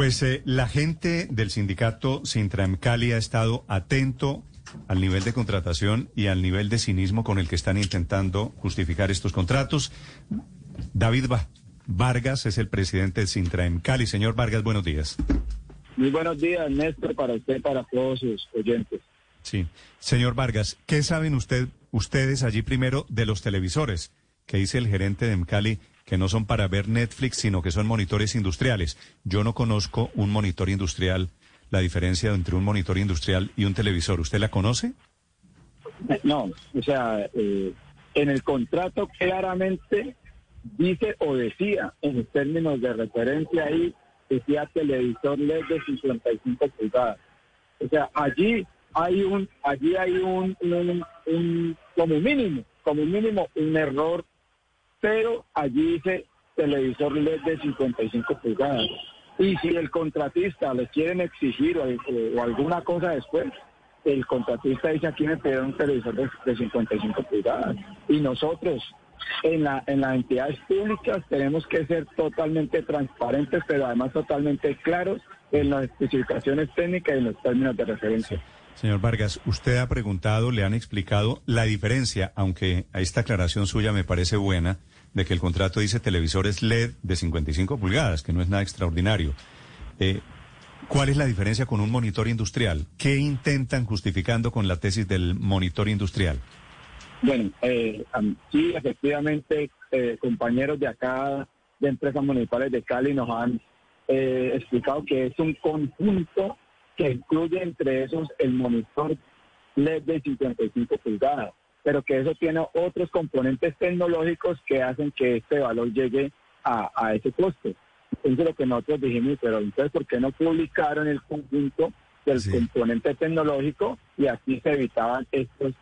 Pues eh, la gente del sindicato Sintram Cali ha estado atento al nivel de contratación y al nivel de cinismo con el que están intentando justificar estos contratos. David Vargas es el presidente de Sintram Cali. Señor Vargas, buenos días. Muy buenos días, Néstor, para usted para todos sus oyentes. Sí. Señor Vargas, ¿qué saben usted, ustedes allí primero de los televisores? Que dice el gerente de Mcali que no son para ver Netflix, sino que son monitores industriales. Yo no conozco un monitor industrial, la diferencia entre un monitor industrial y un televisor. ¿Usted la conoce? No, o sea, eh, en el contrato claramente dice o decía, en términos de referencia ahí, decía televisor LED de 55 pulgadas. O sea, allí hay un, allí hay un, un como mínimo, como mínimo un error pero allí dice televisor LED de 55 pulgadas. Y si el contratista le quieren exigir o, alguna cosa después, el contratista dice aquí me pidieron un televisor de, 55 pulgadas. Y nosotros en, la, en las entidades públicas tenemos que ser totalmente transparentes, pero además totalmente claros en las especificaciones técnicas y en los términos de referencia. Señor Vargas, usted ha preguntado, le han explicado la diferencia, aunque a esta aclaración suya me parece buena, de que el contrato dice televisores LED de 55 pulgadas, que no es nada extraordinario. Eh, ¿Cuál es la diferencia con un monitor industrial? ¿Qué intentan justificando con la tesis del monitor industrial? Bueno, eh, sí, efectivamente, eh, compañeros de acá, de empresas municipales de Cali, nos han eh, explicado que es un conjunto que incluye entre esos el monitor LED de 55 pulgadas pero que eso tiene otros componentes tecnológicos que hacen que este valor llegue a, ese coste. Entonces lo que nosotros dijimos, pero entonces ¿por qué no publicaron el conjunto del componente tecnológico y así se evitaban estos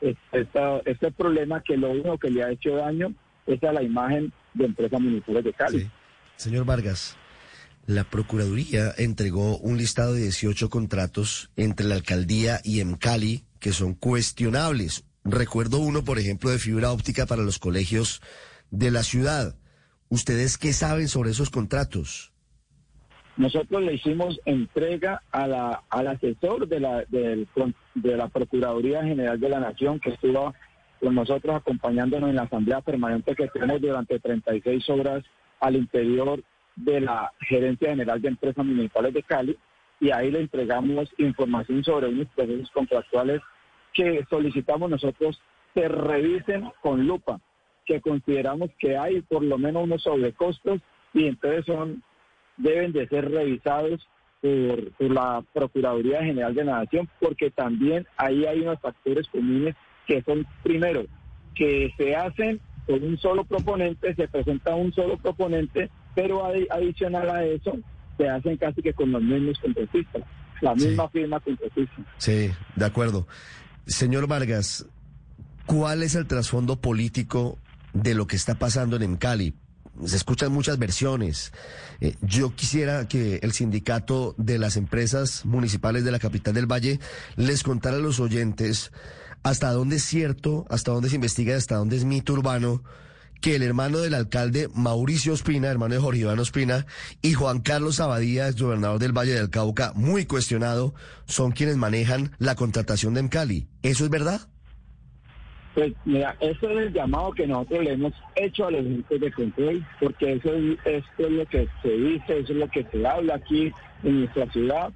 este, este, problema que lo único que le ha hecho daño es a la imagen de empresas municipales de Cali. Señor Vargas, la Procuraduría entregó un listado de 18 contratos entre la alcaldía y EMCALI que son cuestionables. Recuerdo uno, por ejemplo, de fibra óptica para los colegios de la ciudad. ¿Ustedes qué saben sobre esos contratos? Nosotros le hicimos entrega a la, al asesor de la, de, la Procuraduría General de la Nación que estuvo con nosotros acompañándonos en la asamblea permanente que tenemos durante 36 horas al interior de la Gerencia General de Empresas Municipales de Cali y ahí le entregamos información sobre unos procesos contractuales que solicitamos nosotros se revisen con lupa, que consideramos que hay por lo menos unos sobrecostos y entonces son deben de ser revisados por, la Procuraduría General de la Nación, porque también ahí hay unos factores comunes que son, primero, que se hacen con un solo proponente, se presenta un solo proponente, pero adicional a eso, se hacen casi que con los mismos contratistas, la misma firma contratista. Sí, de acuerdo. Señor Vargas, ¿cuál es el trasfondo político de lo que está pasando en Cali? Se escuchan muchas versiones. Eh, yo quisiera que el sindicato de las empresas municipales de la capital del Valle les contara a los oyentes hasta dónde es cierto, hasta dónde se investiga, hasta dónde es mito urbano que el hermano del alcalde Mauricio Ospina, hermano de Jorge Iván Ospina, y Juan Carlos Abadía, ex gobernador del Valle del Cauca, muy cuestionado, son quienes manejan la contratación de Encali. ¿Eso es verdad? Pues mira, eso es el llamado que nosotros le hemos hecho a los entes de control, porque eso es, esto es lo que se dice, eso es lo que se habla aquí en nuestra ciudad,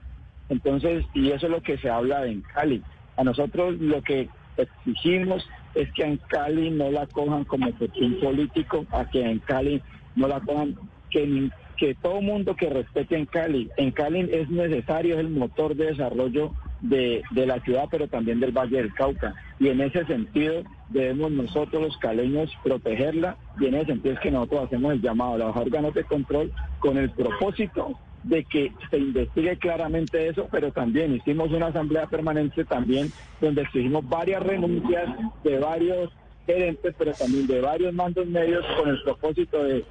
entonces, y eso es lo que se habla en Cali. A nosotros lo que exigimos es que en Cali no la cojan como cuestión político, a que en Cali no la cojan, que, que todo mundo que respete en Cali, en Cali es necesario, es el motor de desarrollo de, de, la ciudad, pero también del Valle del Cauca. Y en ese sentido debemos nosotros los caleños protegerla y en ese sentido es que nosotros hacemos el llamado a los órganos de control con el propósito de que se investigue claramente eso, pero también hicimos una asamblea permanente también donde exigimos varias renuncias de varios gerentes, pero también de varios mandos medios con el propósito de,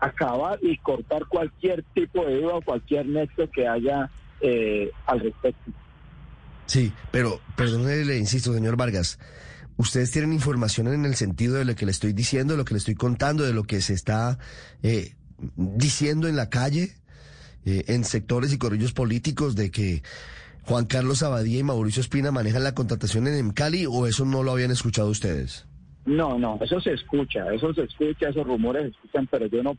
acabar y cortar cualquier tipo de duda o cualquier nexo que haya eh, al respecto. Sí, pero perdóneme, le insisto, señor Vargas. ¿Ustedes tienen información en el sentido de lo que le estoy diciendo, de lo que le estoy contando, de lo que se está eh, diciendo en la calle? Eh, en sectores y corrillos políticos de que Juan Carlos Abadía y Mauricio Espina manejan la contratación en Cali o eso no lo habían escuchado ustedes? No, no, eso se escucha, eso se escucha, esos rumores se escuchan, pero yo no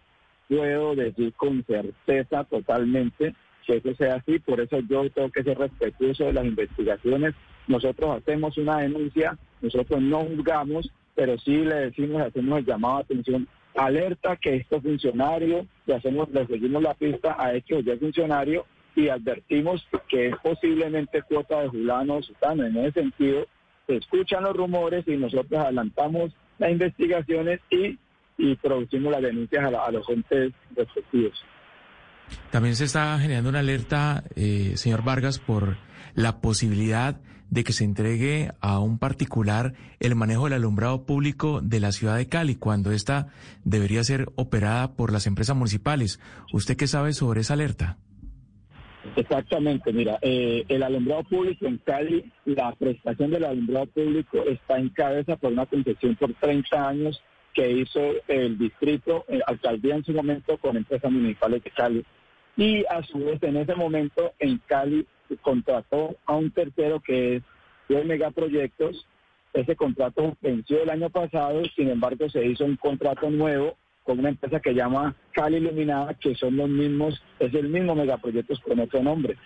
puedo decir con certeza totalmente que eso sea así, por eso yo tengo que ser respetuoso de las investigaciones. Nosotros hacemos una denuncia, nosotros no juzgamos, pero sí le decimos, hacemos el llamado a atención, alerta que estos funcionarios, le, hacemos, le seguimos la pista a hechos de funcionario y advertimos que es posiblemente cuota de Julano Sutano. En ese sentido, se escuchan los rumores y nosotros adelantamos las investigaciones y, y producimos las denuncias a, los entes respectivos. También se está generando una alerta, eh, señor Vargas, por la posibilidad de que se entregue a un particular el manejo del alumbrado público de la ciudad de Cali, cuando esta debería ser operada por las empresas municipales. ¿Usted qué sabe sobre esa alerta? Exactamente, mira, eh, el alumbrado público en Cali, la prestación del alumbrado público está en cabeza por una concesión por 30 años que hizo el distrito, eh, alcaldía en su momento con empresas municipales de Cali. Y a su vez, en ese momento, en Cali contrató a un tercero que es de Megaproyectos. Ese contrato venció el año pasado, sin embargo, se hizo un contrato nuevo con una empresa que llama Cali Iluminada, que son los mismos, es el mismo megaproyectos con otro nombre.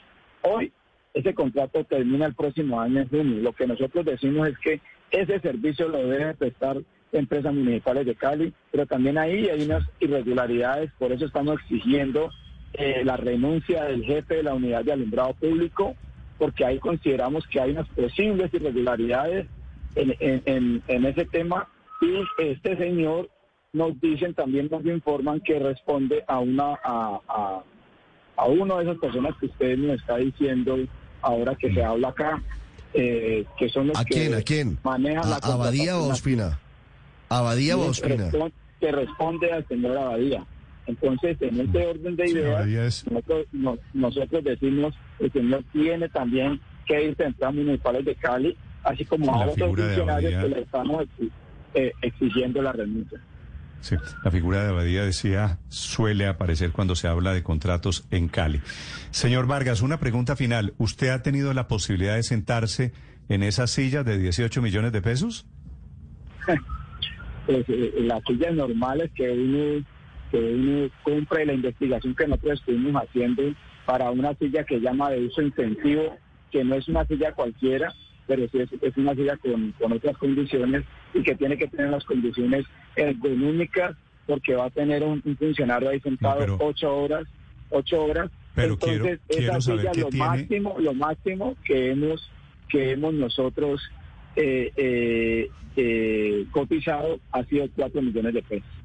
Hoy ese contrato termina el próximo año en junio. Lo que nosotros decimos es que ese servicio lo deben prestar empresas municipales de Cali, pero también ahí hay unas irregularidades, por eso estamos exigiendo eh, la renuncia del jefe de la unidad de alumbrado público, porque ahí consideramos que hay unas posibles irregularidades en, en, en ese tema y este señor nos dicen, también nos informan que responde a una a, a, a una de esas personas que usted nos está diciendo ahora que se habla acá, eh, que son los ¿A que quién, a quién? manejan la ¿Abadía o Ospina? ¿Abadía o Ospina? Que responde al señor Abadía. Entonces, en este orden de ideas, nosotros, nosotros decimos, el señor tiene también que ir a entrar municipales de Cali, así como a otros funcionarios que le estamos eh, exigiendo la renuncia. Sí, la figura de Abadía decía suele aparecer cuando se habla de contratos en Cali. Señor Vargas, una pregunta final. ¿Usted ha tenido la posibilidad de sentarse en esa silla de 18 millones de pesos? Pues eh, las sillas normales que uno, que uno compra y la investigación que nosotros estuvimos haciendo para una silla que llama de uso intensivo, que no es una silla cualquiera, pero sí es, una silla con, con otras condiciones y que tiene que tener las condiciones ergonómicas porque va a tener un, funcionario ahí sentado ocho horas, ocho horas. Pero Entonces, quiero, esa silla lo máximo, lo máximo que hemos que hemos nosotros eh, eh, eh, cotizado ha sido cuatro millones de pesos.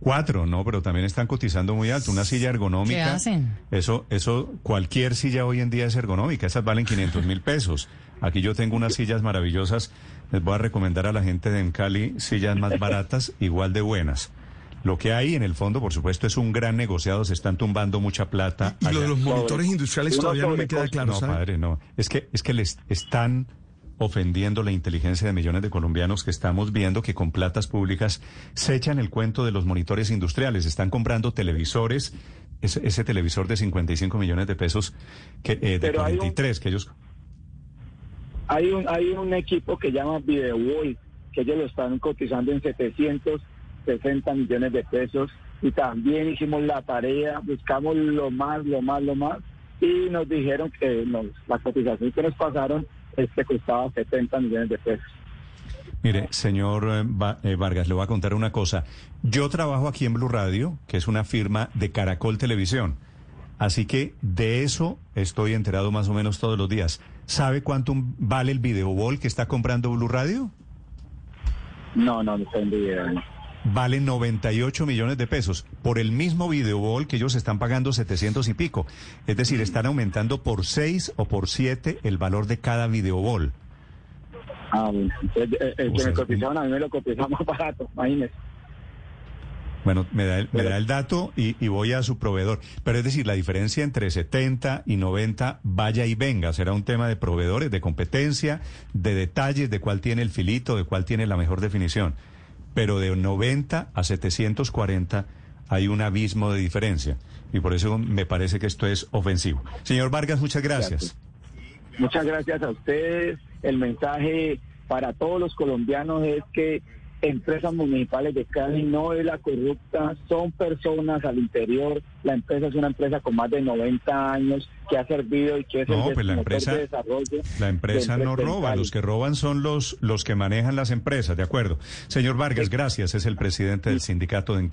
Cuatro, no, pero también están cotizando muy alto. Una silla ergonómica. ¿Qué hacen? Eso, eso, cualquier silla hoy en día es ergonómica. Esas valen 500 mil pesos. Aquí yo tengo unas sillas maravillosas. Les voy a recomendar a la gente de Cali sillas más baratas, igual de buenas. Lo que hay en el fondo, por supuesto, es un gran negociado. Se están tumbando mucha plata. Y, lo de los monitores industriales todavía no me queda claro. No, padre, no. Es que, es que les están ofendiendo la inteligencia de millones de colombianos que estamos viendo que con platas públicas se echan el cuento de los monitores industriales. Están comprando televisores, ese, ese televisor de 55 millones de pesos, que, eh, de 43 que ellos hay un, hay un equipo que llama VideoWall, que ellos lo están cotizando en 760 millones de pesos y también hicimos la tarea, buscamos lo más, lo más, lo más y nos dijeron que nos, la cotización que nos pasaron este costaba 70 millones de pesos. Mire, señor eh, eh, Vargas, le voy a contar una cosa. Yo trabajo aquí en Blue Radio, que es una firma de Caracol Televisión. Así que de eso estoy enterado más o menos todos los días. ¿Sabe cuánto vale el videoball que está comprando Blue Radio? No, no, no tengo idea. Vale 98 millones de pesos por el mismo videoball que ellos están pagando 700 y pico. Es decir, están aumentando por 6 o por 7 el valor de cada videoball. Ah, bueno. El, el, el que me cotizaron a mí me lo cotizamos más barato, imagínese. Bueno, me da el, me da el dato y, voy a su proveedor. Pero es decir, la diferencia entre 70 y 90 vaya y venga. Será un tema de proveedores, de competencia, de detalles, de cuál tiene el filito, de cuál tiene la mejor definición. Pero de 90 a 740 hay un abismo de diferencia. Y por eso me parece que esto es ofensivo. Señor Vargas, muchas gracias. Muchas gracias a ustedes. El mensaje para todos los colombianos es que empresas municipales de Cali no es la corrupta, son personas al interior. La empresa es una empresa con más de 90 años que ha servido y que es no, el pues la empresa, de desarrollo. La empresa no roba, los que roban son los, los que manejan las empresas, ¿de acuerdo? Señor Vargas, gracias, es el presidente del sindicato de Encali.